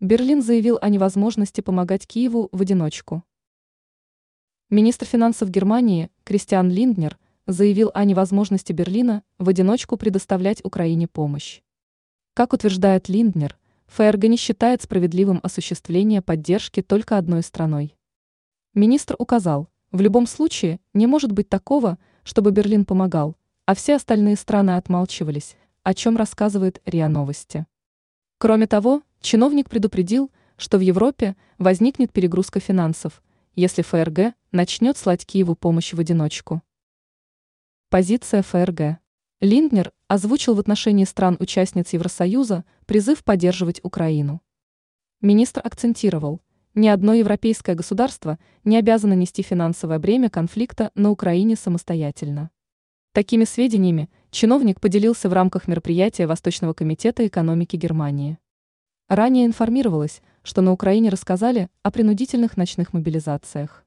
Берлин заявил о невозможности помогать Киеву в одиночку. Министр финансов Германии Кристиан Линднер заявил о невозможности Берлина в одиночку предоставлять Украине помощь. Как утверждает Линднер, ФРГ не считает справедливым осуществление поддержки только одной страной. Министр указал, в любом случае не может быть такого, чтобы Берлин помогал, а все остальные страны отмалчивались, о чем рассказывает РИА Новости. Кроме того, чиновник предупредил, что в Европе возникнет перегрузка финансов, если ФРГ начнет слать Киеву помощь в одиночку. Позиция ФРГ. Линднер озвучил в отношении стран-участниц Евросоюза призыв поддерживать Украину. Министр акцентировал, ни одно европейское государство не обязано нести финансовое бремя конфликта на Украине самостоятельно. Такими сведениями чиновник поделился в рамках мероприятия Восточного комитета экономики Германии. Ранее информировалось, что на Украине рассказали о принудительных ночных мобилизациях.